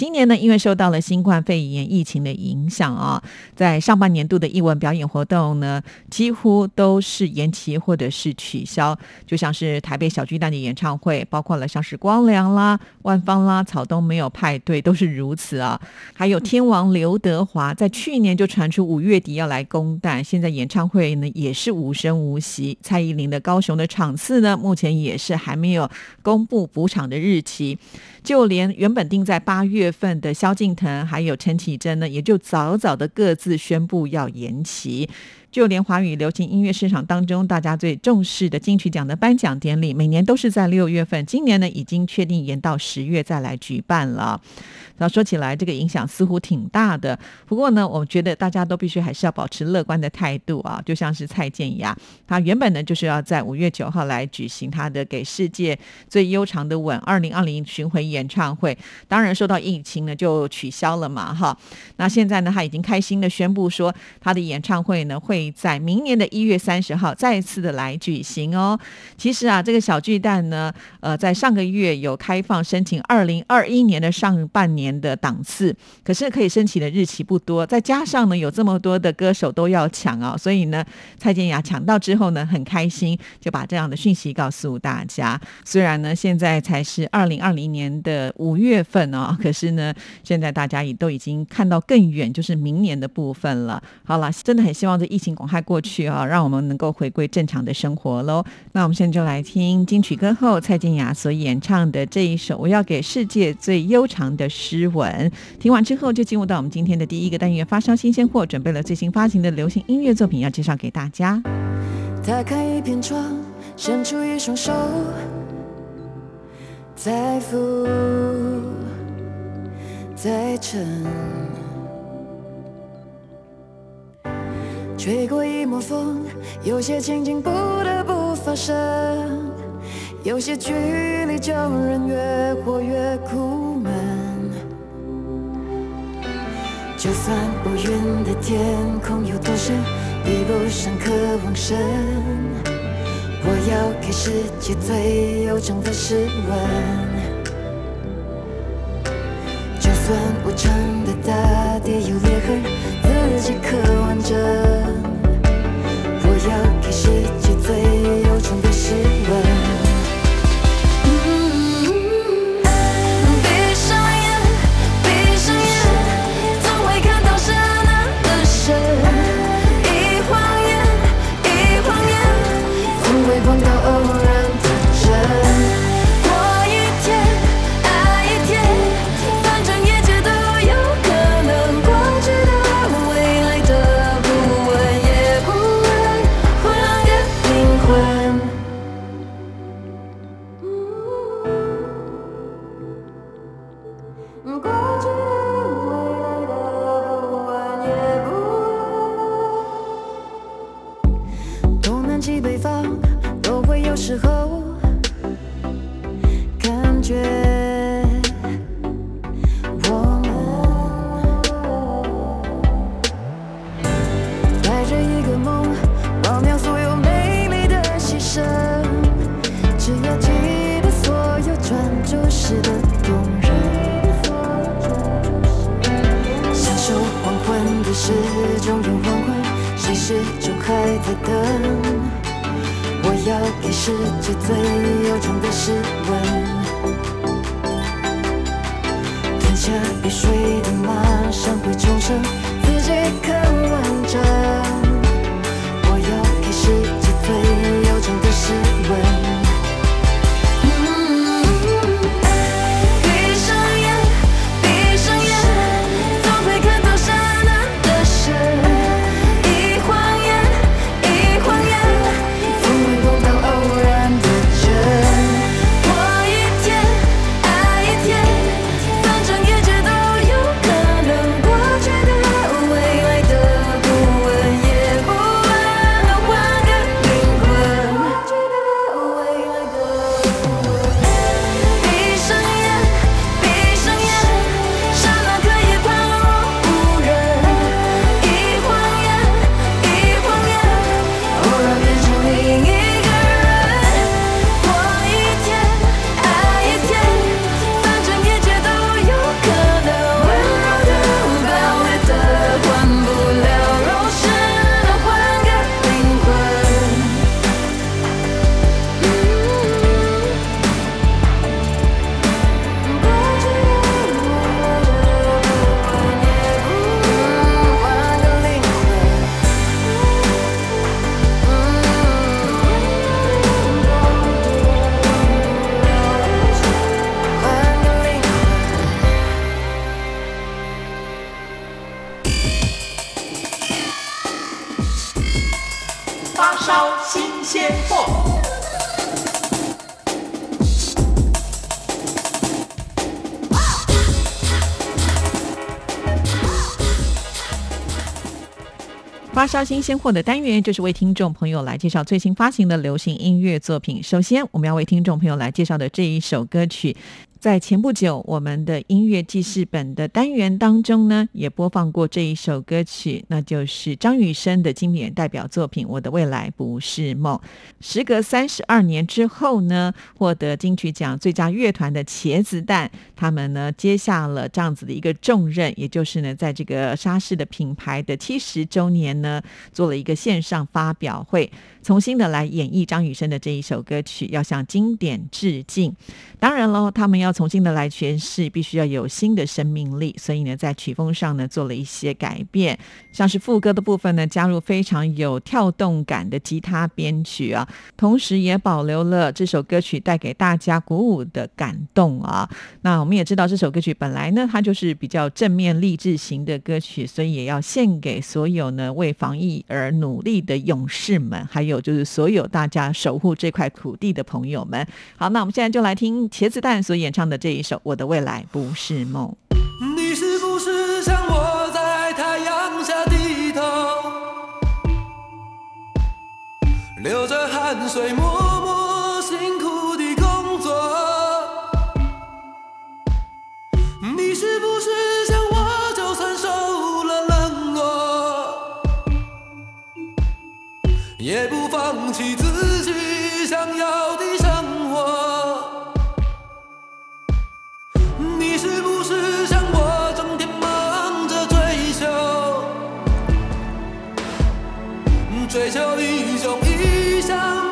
今年呢，因为受到了新冠肺炎疫情的影响啊，在上半年度的艺文表演活动呢，几乎都是延期或者是取消。就像是台北小巨蛋的演唱会，包括了像是光良啦、万芳啦、草东没有派对，都是如此啊。还有天王刘德华，在去年就传出五月底要来公蛋，现在演唱会呢也是无声无息。蔡依林的高雄的场次呢，目前也是还没有公布补场的日期。就连原本定在八月份的萧敬腾还有陈绮贞呢，也就早早的各自宣布要延期。就连华语流行音乐市场当中，大家最重视的金曲奖的颁奖典礼，每年都是在六月份，今年呢已经确定延到十月再来举办了。那说起来，这个影响似乎挺大的。不过呢，我觉得大家都必须还是要保持乐观的态度啊。就像是蔡健雅，他原本呢就是要在五月九号来举行他的《给世界最悠长的吻》二零二零巡回演唱会，当然受到疫情呢就取消了嘛，哈。那现在呢，他已经开心的宣布说，他的演唱会呢会在明年的一月三十号再次的来举行哦。其实啊，这个小巨蛋呢，呃，在上个月有开放申请二零二一年的上半年。的档次，可是可以申请的日期不多，再加上呢有这么多的歌手都要抢啊，所以呢蔡健雅抢到之后呢很开心，就把这样的讯息告诉大家。虽然呢现在才是二零二零年的五月份哦，可是是呢现在大家也都已经看到更远，就是明年的部分了。好了，真的很希望这疫情赶快过去啊，让我们能够回归正常的生活喽。那我们现在就来听金曲歌后蔡健雅所演唱的这一首《我要给世界最悠长的诗》。文，听完之后就进入到我们今天的第一个单元——发烧新鲜货，准备了最新发行的流行音乐作品要介绍给大家。打开一片窗，伸出一双手，在浮再沉，吹过一抹风，有些情景不得不发生，有些距离叫人越活越苦闷。就算乌云的天空有多深，比不上渴望深。我要给世界最悠长的诗吻。就算无常的大地有裂痕，自己刻完整。我要给世界最时候感觉我们带着一个梦忘掉所有美丽的牺牲只要记得所有专注时的动人。享受黄昏的时终有黄昏谁始终还在等。要给世界最忧愁的诗文。吞下雨水的马上会重生，自己渴。新鲜货的单元，就是为听众朋友来介绍最新发行的流行音乐作品。首先，我们要为听众朋友来介绍的这一首歌曲。在前不久，我们的音乐记事本的单元当中呢，也播放过这一首歌曲，那就是张雨生的经典代表作品《我的未来不是梦》。时隔三十二年之后呢，获得金曲奖最佳乐团的茄子蛋，他们呢接下了这样子的一个重任，也就是呢，在这个沙士的品牌的七十周年呢，做了一个线上发表会，重新的来演绎张雨生的这一首歌曲，要向经典致敬。当然喽，他们要重新的来诠释，必须要有新的生命力，所以呢，在曲风上呢做了一些改变，像是副歌的部分呢，加入非常有跳动感的吉他编曲啊，同时也保留了这首歌曲带给大家鼓舞的感动啊。那我们也知道，这首歌曲本来呢，它就是比较正面励志型的歌曲，所以也要献给所有呢为防疫而努力的勇士们，还有就是所有大家守护这块土地的朋友们。好，那我们现在就来听。茄子蛋所演唱唱的这一首《我的未来不是梦》。你是不是像我在太阳下低头，流着汗水种意想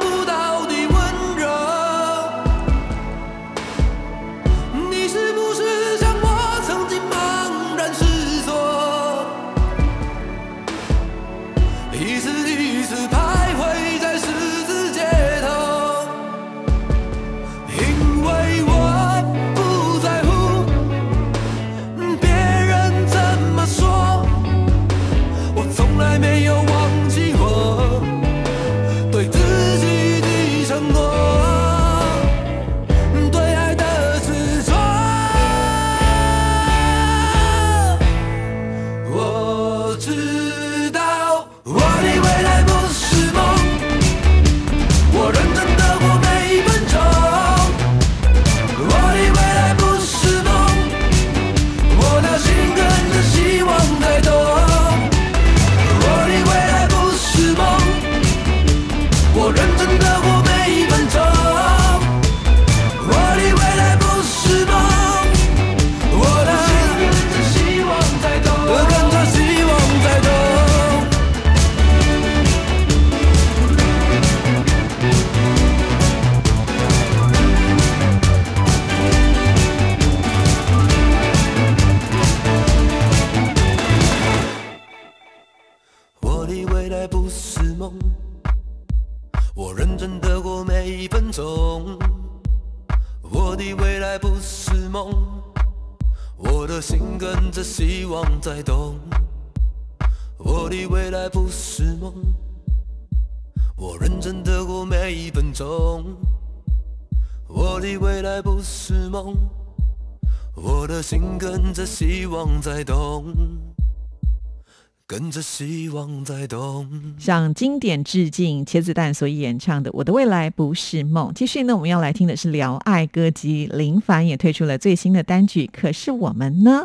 来不是梦。我认真的过每一分钟。我的未来不是梦。我的心跟着希望在动。我的未来不是梦。我认真的过每一分钟。我的未来不是梦。我的心跟着希望在动。跟着希望在动向经典致敬，茄子蛋所演唱的《我的未来不是梦》。继续呢，我们要来听的是聊爱歌姬林凡也推出了最新的单曲，可是我们呢？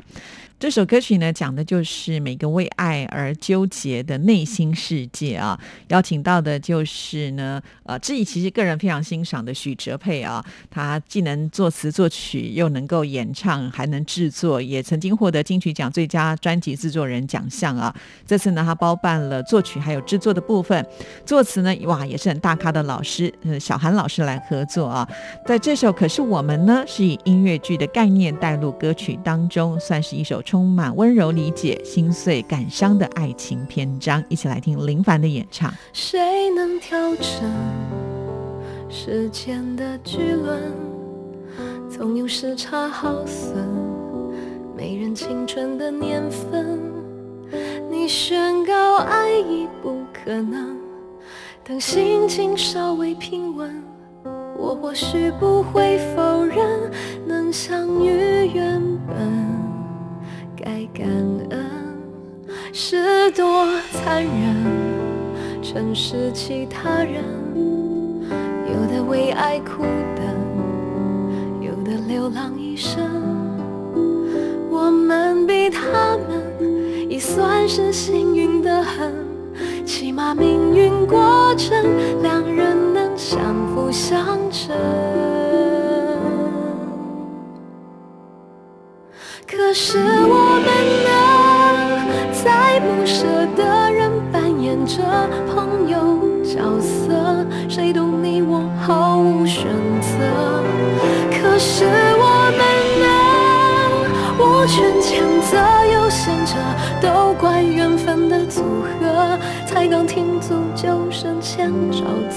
这首歌曲呢，讲的就是每个为爱而纠结的内心世界啊。邀请到的就是呢，呃，志毅其实个人非常欣赏的许哲佩啊，他既能作词作曲，又能够演唱，还能制作，也曾经获得金曲奖最佳专辑制作人奖项啊。这次呢，他包办了作曲还有制作的部分，作词呢，哇，也是很大咖的老师，呃，小韩老师来合作啊。在这首可是我们呢，是以音乐剧的概念带入歌曲当中，算是一首。充满温柔、理解、心碎、感伤的爱情篇章，一起来听林凡的演唱。谁能调整时间的巨轮？总有时差耗损，没人青春的年份。你宣告爱已不可能，等心情稍微平稳，我或许不会否认，能相遇原本该感恩，是多残忍，城市其他人，有的为爱哭等，有的流浪一生，我们比他们已算是幸运的很。起码命运过程，两人能相辅相成。可是我们呢，在不舍的人扮演着朋友角色，谁懂你我毫无选择。可是我们呢，我全谴责有限者，都怪缘分的组合。才刚停足就深陷沼泽，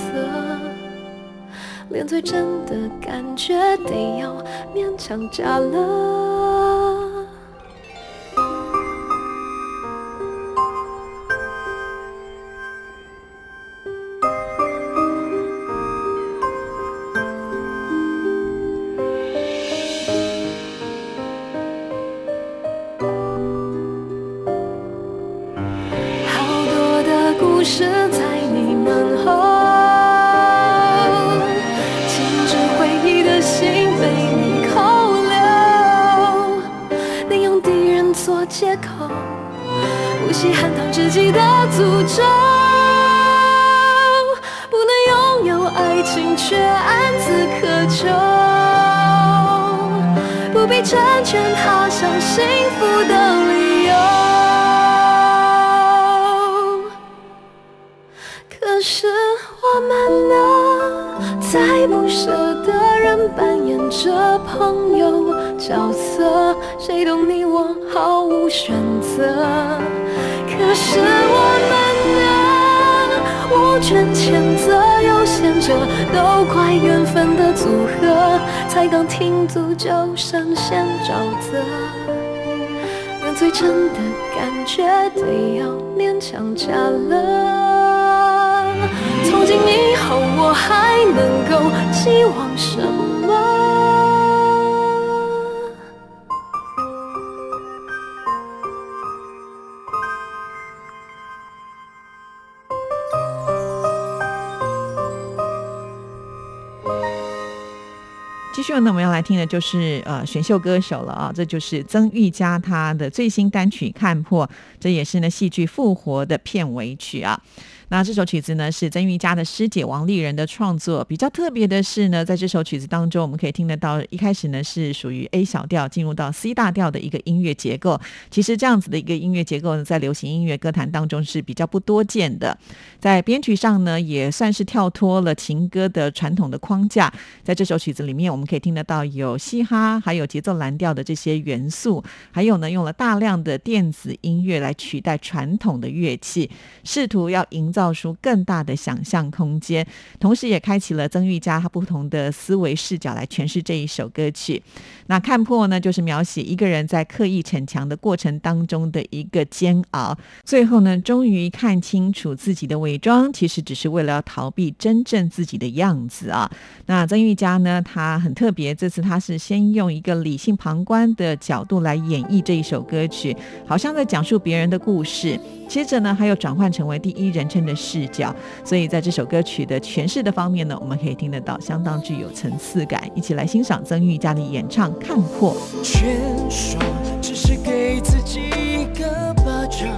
连最真的感觉得要勉强假了。续呢，我们要来听的就是呃选秀歌手了啊，这就是曾玉佳她的最新单曲《看破》，这也是呢戏剧《复活》的片尾曲啊。那这首曲子呢是曾玉佳的师姐王丽人的创作，比较特别的是呢，在这首曲子当中，我们可以听得到一开始呢是属于 A 小调进入到 C 大调的一个音乐结构。其实这样子的一个音乐结构呢，在流行音乐歌坛当中是比较不多见的。在编曲上呢，也算是跳脱了情歌的传统的框架。在这首曲子里面，我们可以听得到有嘻哈，还有节奏蓝调的这些元素，还有呢用了大量的电子音乐来取代传统的乐器，试图要营造出更大的想象空间，同时也开启了曾玉佳他不同的思维视角来诠释这一首歌曲。那看破呢，就是描写一个人在刻意逞强的过程当中的一个煎熬，最后呢，终于看清楚自己的伪装，其实只是为了要逃避真正自己的样子啊。那曾玉佳呢，他很特别，这次他是先用一个理性旁观的角度来演绎这一首歌曲，好像在讲述别人的故事。接着呢，还有转换成为第一人称的视角，所以在这首歌曲的诠释的方面呢，我们可以听得到相当具有层次感。一起来欣赏曾玉佳的演唱《看破》。全说只是给自己一个巴掌，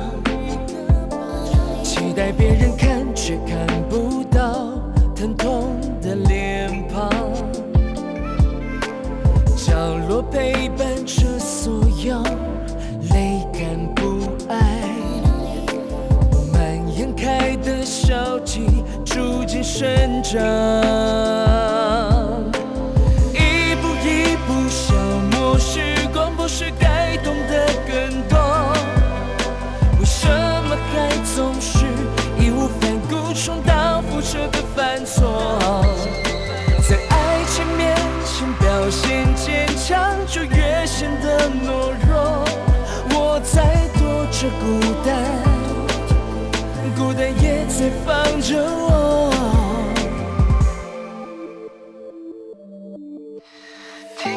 期待别人看却看不到疼痛的脸庞。角落陪伴着所有开的消极逐渐生长。一步一步消磨时光，不是该懂得更多？为什么还总是义无反顾重蹈覆辙的犯错？在爱情面前表现坚强，就越显得懦弱。我在躲着孤单，着我，体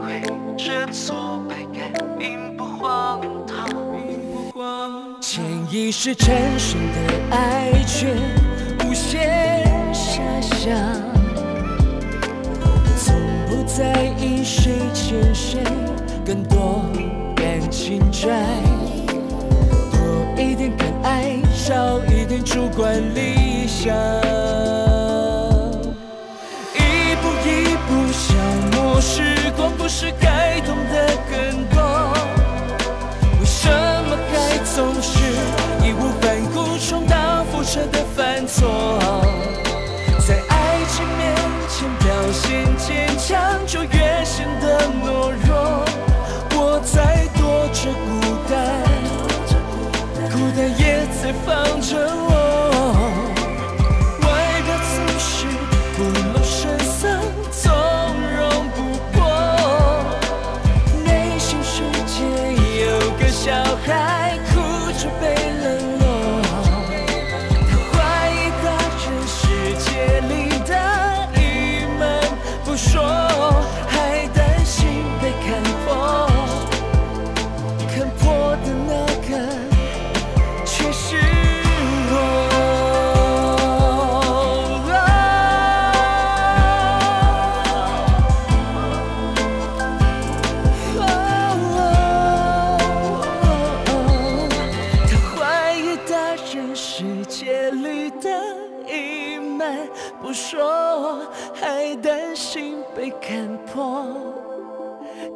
会这挫败感并不荒唐。潜意识产生的爱却无限遐想，从不在意谁欠谁，更多感情债，多一点敢爱，少一点主观理。想。一步一步消磨时光，不是该懂得更多？为什么还总是义无反顾重蹈覆辙的犯错？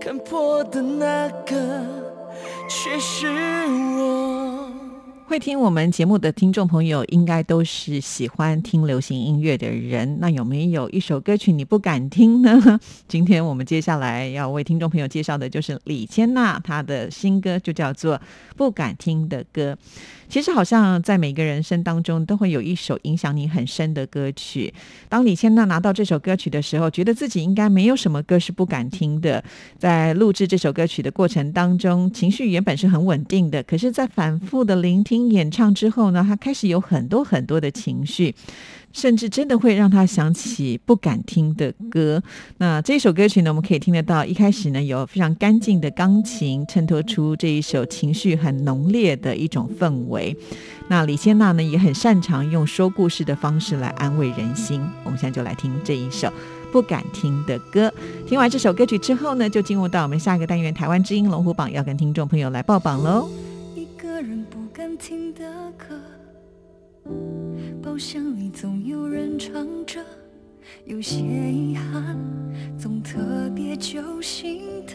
看破的那个却是我。会听我们节目的听众朋友，应该都是喜欢听流行音乐的人。那有没有一首歌曲你不敢听呢？今天我们接下来要为听众朋友介绍的就是李千娜，她的新歌就叫做《不敢听的歌》。其实好像在每个人生当中都会有一首影响你很深的歌曲。当李千娜拿到这首歌曲的时候，觉得自己应该没有什么歌是不敢听的。在录制这首歌曲的过程当中，情绪原本是很稳定的，可是，在反复的聆听演唱之后呢，她开始有很多很多的情绪。甚至真的会让他想起不敢听的歌。那这首歌曲呢，我们可以听得到，一开始呢有非常干净的钢琴衬托出这一首情绪很浓烈的一种氛围。那李千娜呢也很擅长用说故事的方式来安慰人心。我们现在就来听这一首不敢听的歌。听完这首歌曲之后呢，就进入到我们下一个单元——台湾之音龙虎榜，要跟听众朋友来报榜喽。一个人不敢听的歌，包厢里总有人唱着，有些遗憾，总特别揪心的。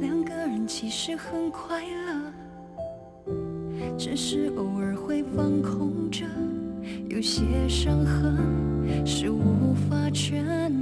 两个人其实很快乐，只是偶尔会放空着，有些伤痕是无法痊愈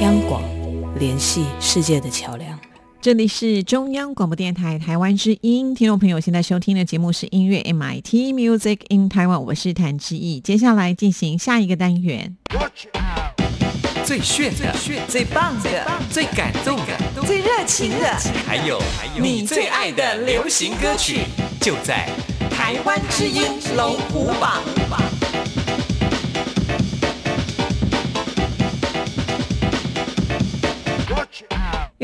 央广，联系世界的桥梁。这里是中央广播电台台湾之音，听众朋友现在收听的节目是音乐 MIT Music in Taiwan，我是谭志毅。接下来进行下一个单元，最炫的、最棒的、最感动的，最热情的，还有你最爱的流行歌曲，就在台湾之音龙虎榜。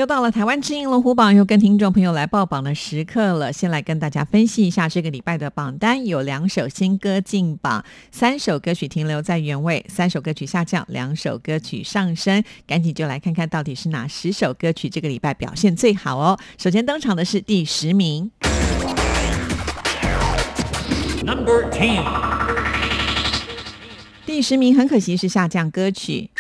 又到了台湾之音龙虎榜，又跟听众朋友来报榜的时刻了。先来跟大家分析一下这个礼拜的榜单，有两首新歌进榜，三首歌曲停留在原位，三首歌曲下降，两首歌曲上升。赶紧就来看看到底是哪十首歌曲这个礼拜表现最好哦。首先登场的是第十名。Number Ten。第十名很可惜是下降歌曲，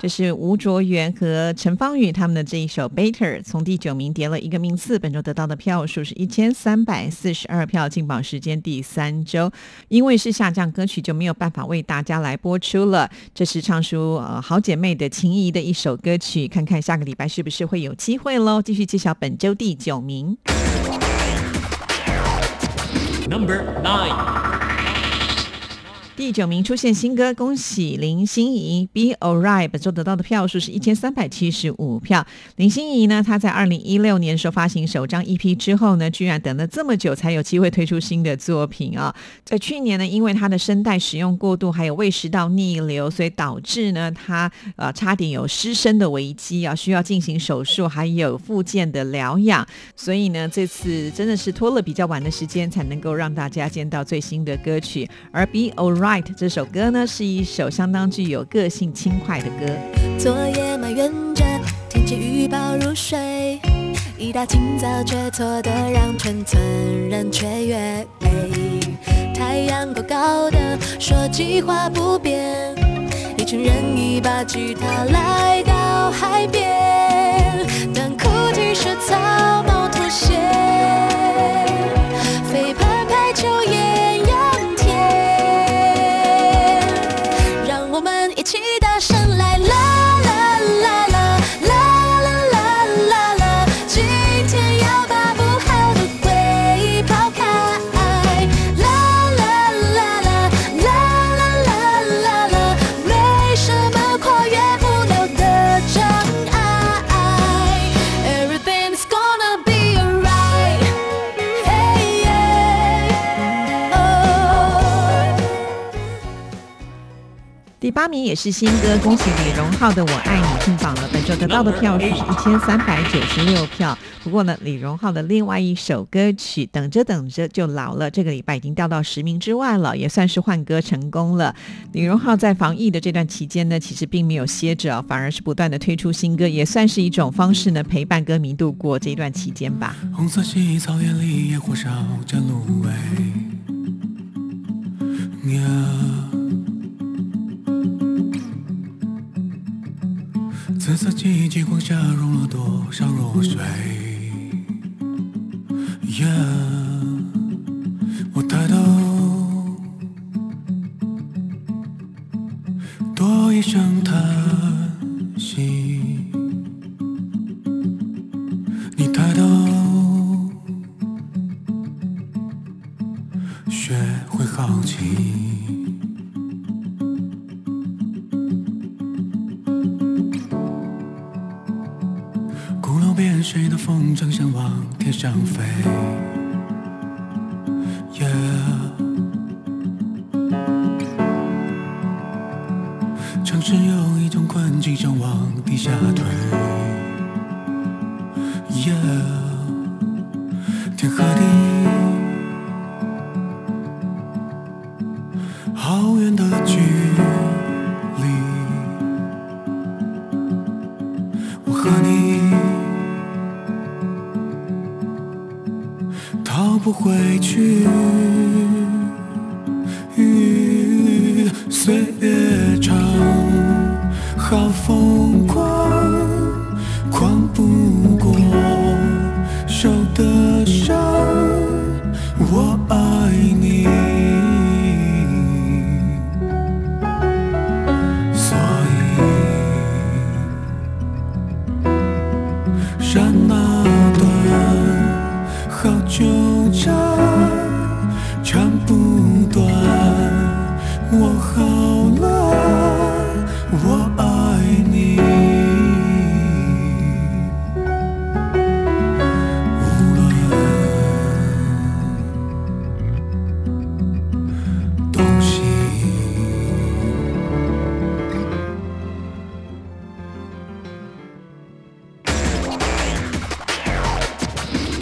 这是吴卓源和陈芳宇他们的这一首《Better》，从第九名跌了一个名次，本周得到的票数是一千三百四十二票，进榜时间第三周。因为是下降歌曲，就没有办法为大家来播出了。这是唱出呃好姐妹的情谊的一首歌曲，看看下个礼拜是不是会有机会喽。继续揭晓本周第九名。Number Nine。第九名出现新歌，恭喜林心怡《Be Alright》，本周得到的票数是一千三百七十五票。林心怡呢，她在二零一六年时候发行首张 EP 之后呢，居然等了这么久才有机会推出新的作品啊！在去年呢，因为她的声带使用过度，还有胃食道逆流，所以导致呢，她呃差点有失声的危机啊，需要进行手术，还有复健的疗养。所以呢，这次真的是拖了比较晚的时间，才能够让大家见到最新的歌曲。而《Be Alright》这首歌呢，是一首相当具有个性、轻快的歌。昨夜埋怨着天气预报入睡，一大清早却错得让全村人雀跃。太阳高高的，说计划不变，一群人一把吉他来到海边，但哭泣是草帽妥协，名也是新歌，恭喜李荣浩的《我爱你》进榜了，本周得到的票数是一千三百九十六票。不过呢，李荣浩的另外一首歌曲《等着等着就老了》，这个礼拜已经掉到十名之外了，也算是换歌成功了。李荣浩在防疫的这段期间呢，其实并没有歇着，反而是不断的推出新歌，也算是一种方式呢，陪伴歌迷度过这一段期间吧。红色系草原里，野火烧着芦苇。紫色记忆激光下融了多少弱水？呀，我抬头，多一声叹息。总是有一种困境想往地下退。Yeah，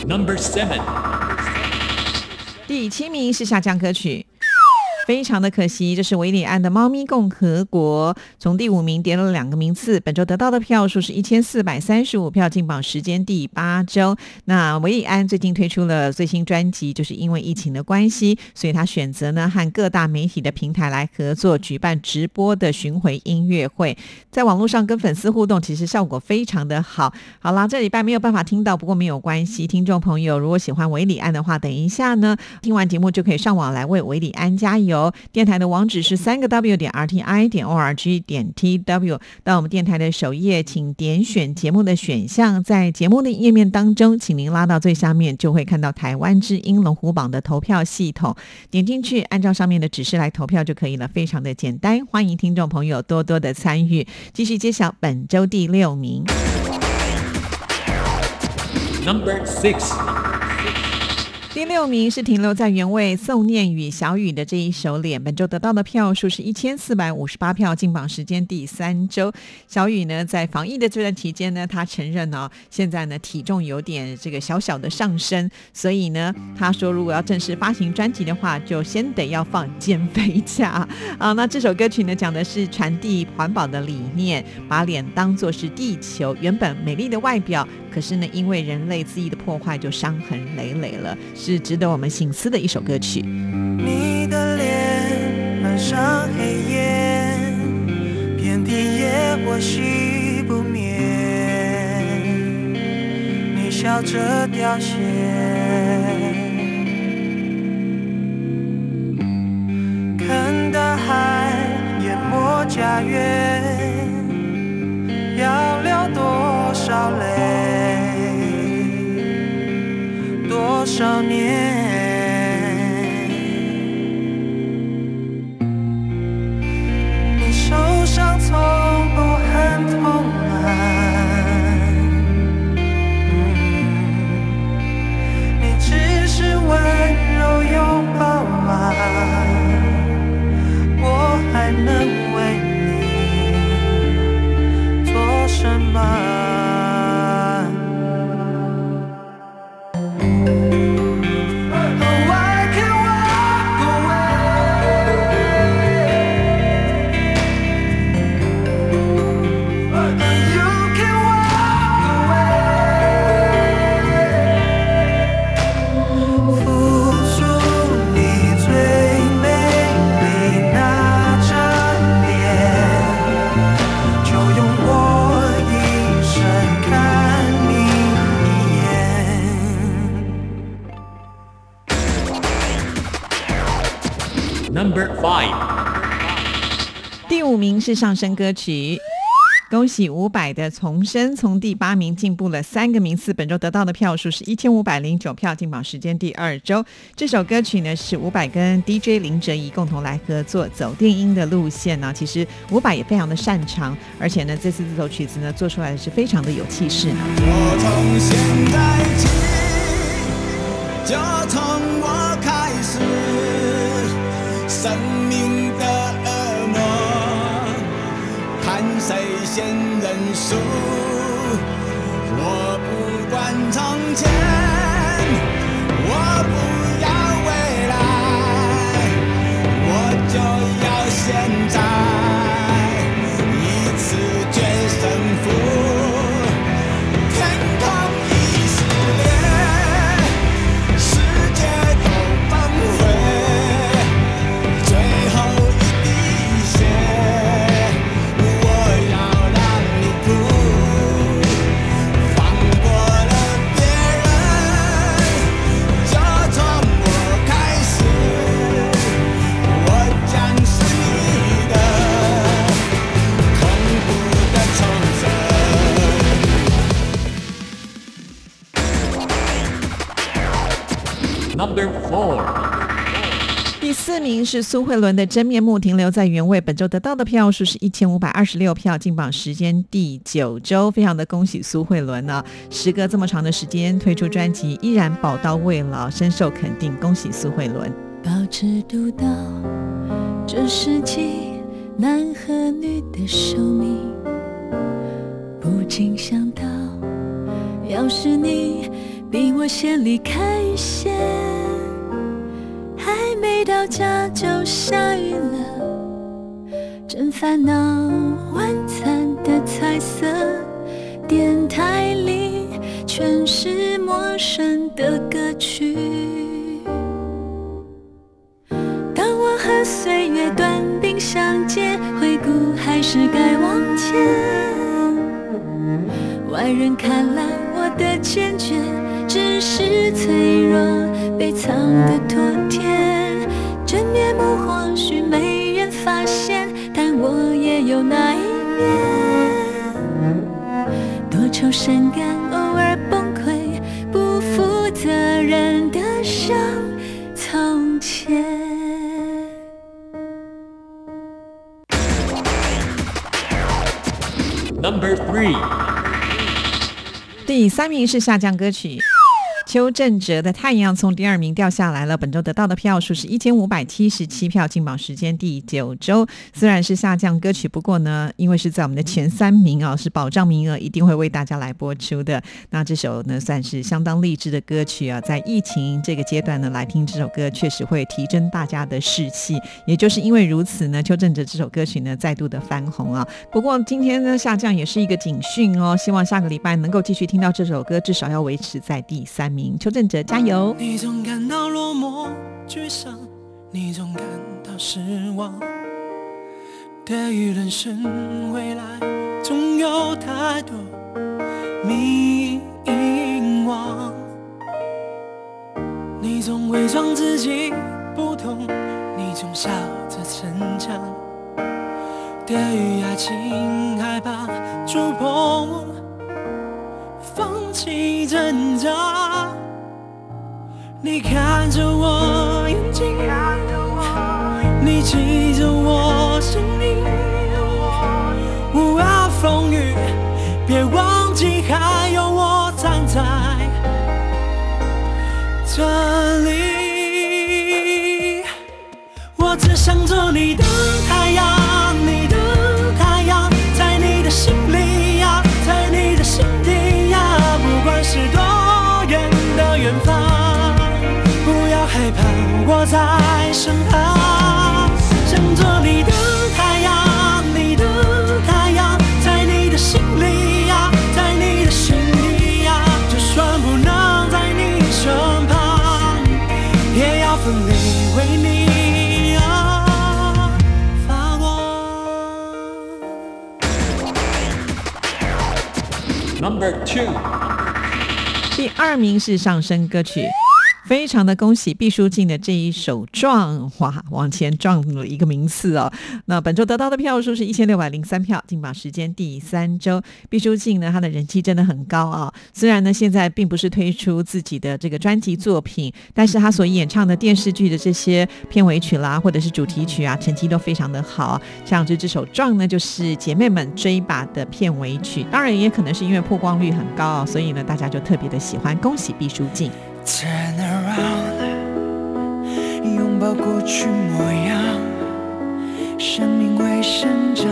Number seven，第七名是下降歌曲。非常的可惜，这是维里安的《猫咪共和国》，从第五名跌了两个名次。本周得到的票数是一千四百三十五票，进榜时间第八周。那维里安最近推出了最新专辑，就是因为疫情的关系，所以他选择呢和各大媒体的平台来合作，举办直播的巡回音乐会，在网络上跟粉丝互动，其实效果非常的好。好啦，这礼拜没有办法听到，不过没有关系，听众朋友如果喜欢维里安的话，等一下呢听完节目就可以上网来为维里安加油。电台的网址是三个 w 点 r t i 点 o r g 点 t w。到我们电台的首页，请点选节目的选项，在节目的页面当中，请您拉到最下面，就会看到台湾之音龙虎榜的投票系统。点进去，按照上面的指示来投票就可以了，非常的简单。欢迎听众朋友多多的参与。继续揭晓本周第六名。Number six，第六名是停留在原位宋念宇小雨的这一首脸，本周得到的票数是一千四百五十八票，进榜时间第三周。小雨呢，在防疫的这段期间呢，他承认哦，现在呢体重有点这个小小的上升，所以呢，他说如果要正式发行专辑的话，就先得要放减肥假啊。那这首歌曲呢，讲的是传递环保的理念，把脸当作是地球原本美丽的外表，可是呢，因为人类恣意的破坏，就伤痕累累了。是值得我们醒思的一首歌曲。你的脸满上黑夜，遍地野火熄不灭。你笑着凋谢，看大海淹没家园，要流多少泪？多少年？你受伤从不很痛啊，你只是温柔拥抱啊，我还能是上升歌曲。恭喜伍佰的重生，从第八名进步了三个名次，本周得到的票数是一千五百零九票，进榜时间第二周。这首歌曲呢是伍佰跟 DJ 林哲仪共同来合作，走电音的路线呢。其实伍佰也非常的擅长，而且呢这次这首曲子呢做出来是非常的有气势呢。我从现在起，就从我开始，生先认输。我不管从前，我不要未来，我就要现在，是苏慧伦的《真面目》，停留在原位。本周得到的票数是一千五百二十六票，进榜时间第九周，非常的恭喜苏慧伦呢、时隔这么长的时间推出专辑，依然宝刀未老，深受肯定，恭喜苏慧伦。保持读到这世纪男和女的寿命，不禁想到，要是你比我先离开线，还没到家就下雨了，真烦恼。晚餐的彩色，电台里全是陌生的歌曲。当我和岁月短兵相接，回顾还是该往前。外人看来的坚决，只是脆弱被藏的妥帖。真面目或许没人发现，但我也有那一面。多愁善感，偶尔崩溃，不负责任的像从前。Number three，第三名是下降歌曲。邱振哲的《太阳》从第二名掉下来了，本周得到的票数是一千五百七十七票，进榜时间第九周。虽然是下降歌曲，不过呢，因为是在我们的前三名啊，是保障名额，一定会为大家来播出的。那这首呢，算是相当励志的歌曲啊，在疫情这个阶段呢，来听这首歌确实会提振大家的士气。也就是因为如此呢，邱振哲这首歌曲呢，再度的翻红啊。不过今天呢，下降也是一个警讯哦，希望下个礼拜能够继续听到这首歌，至少要维持在第三名。邱振哲加油！你总感到落寞、沮丧，你总感到失望。对于人生未来，总有太多迷惘。你总伪装自己不懂，你总笑着逞强。对于爱情，害怕触碰，放弃挣扎。你看着我眼睛，你记着我声音。第二名是上升歌曲。非常的恭喜毕书尽的这一首《撞》，哇，往前撞了一个名次哦。那本周得到的票数是一千六百零三票，进榜时间第三周。毕书尽呢，他的人气真的很高啊。虽然呢，现在并不是推出自己的这个专辑作品，但是他所演唱的电视剧的这些片尾曲啦，或者是主题曲啊，成绩都非常的好。像这这首《撞》呢，就是姐妹们追吧的片尾曲。当然，也可能是因为曝光率很高啊，所以呢，大家就特别的喜欢。恭喜毕书尽。过去模样，生命会生长。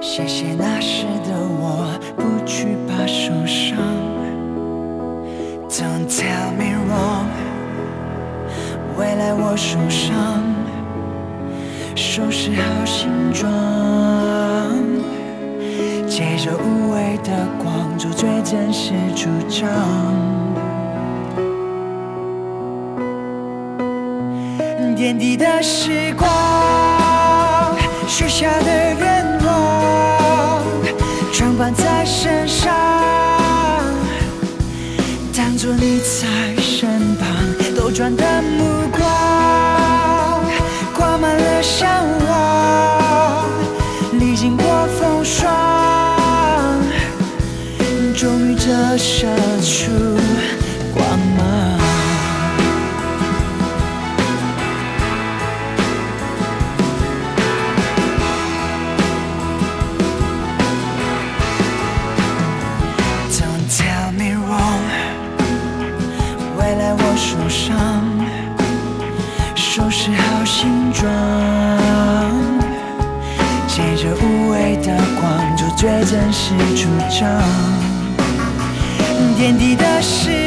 谢谢那时的我，不惧怕受伤。Don't tell me wrong，未来我手上收拾好行装。借着无畏的光，做最真实主张。点滴的时光，许下的愿望，装扮在身上，当作你在身旁，兜转的目光，收拾好行装。借着无畏的光，做最真实主张。点滴的时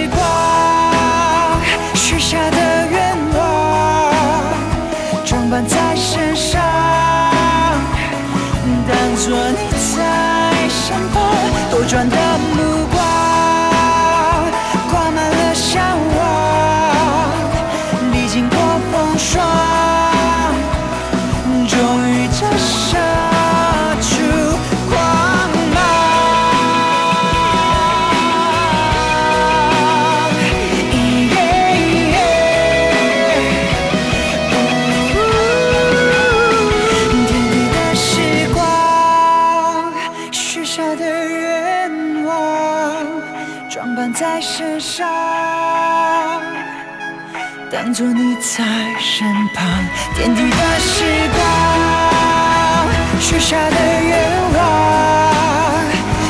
当作你在身旁，点滴的时光，许下的愿望，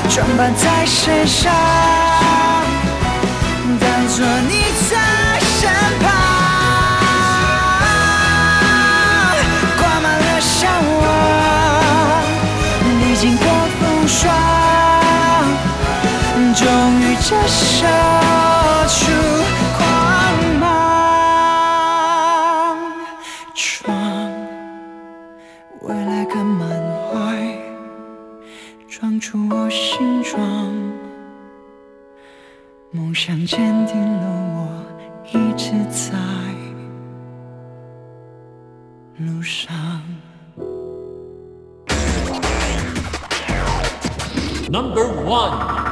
装扮在身上，当作你在身旁，挂满了向往，历经过风霜，终于折射出梦想坚定了我，一直在路上。Number one，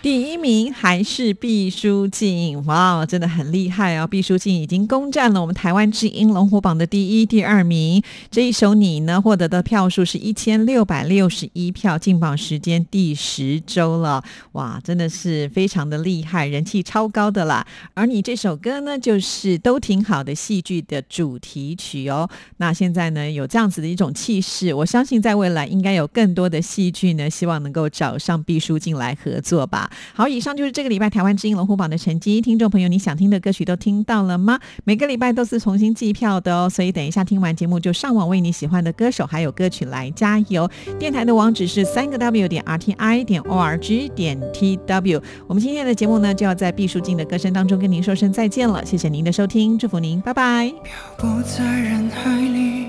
第一名还是毕书尽，哇，真的很厉害哦！毕书尽已经攻占了我们台湾之音龙虎榜的第一、第二名。这一首你呢，获得的票数是一千六百六十一票，进榜时间第十周了，哇，真的是非常的厉害，人气超高的啦。而你这首歌呢，就是都挺好的戏剧的主题曲哦。那现在呢，有这样子的一种气势，我相信在未来应该有更多的戏剧呢，希望能够找上毕书尽来合作吧。好，以上就是这个礼拜台湾之音龙虎榜的成绩。听众朋友，你想听的歌曲都听到了吗？每个礼拜都是重新计票的哦，所以等一下听完节目就上网为你喜欢的歌手还有歌曲来加油。电台的网址是三个 W 点 R T I 点 O R G 点 T W。我们今天的节目呢，就要在毕淑静的歌声当中跟您说声再见了。谢谢您的收听，祝福您，拜拜。漂泊在人海里，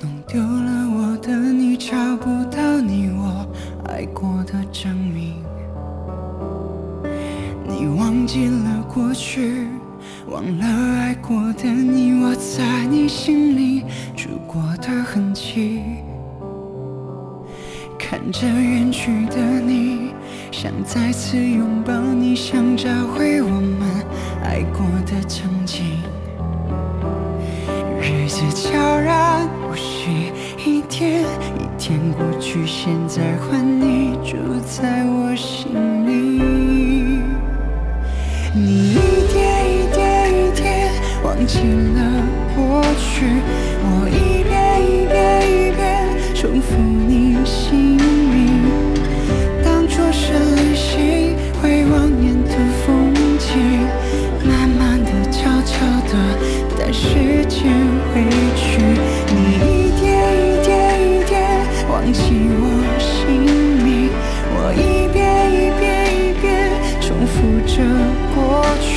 弄丢了我的你，找不到你我爱过的证记了过去，忘了爱过的你，我在你心里住过的痕迹。看着远去的你，想再次拥抱你，想找回我们爱过的曾经。日子悄然无息，一天一天过去，现在换你住在我心里。记了过去，我一遍一遍一遍重复你姓名，当作是旅行，回望沿途风景，慢慢的、悄悄的带时间回去。你一点一点一点忘记我姓名，我一遍一遍一遍重复着过去，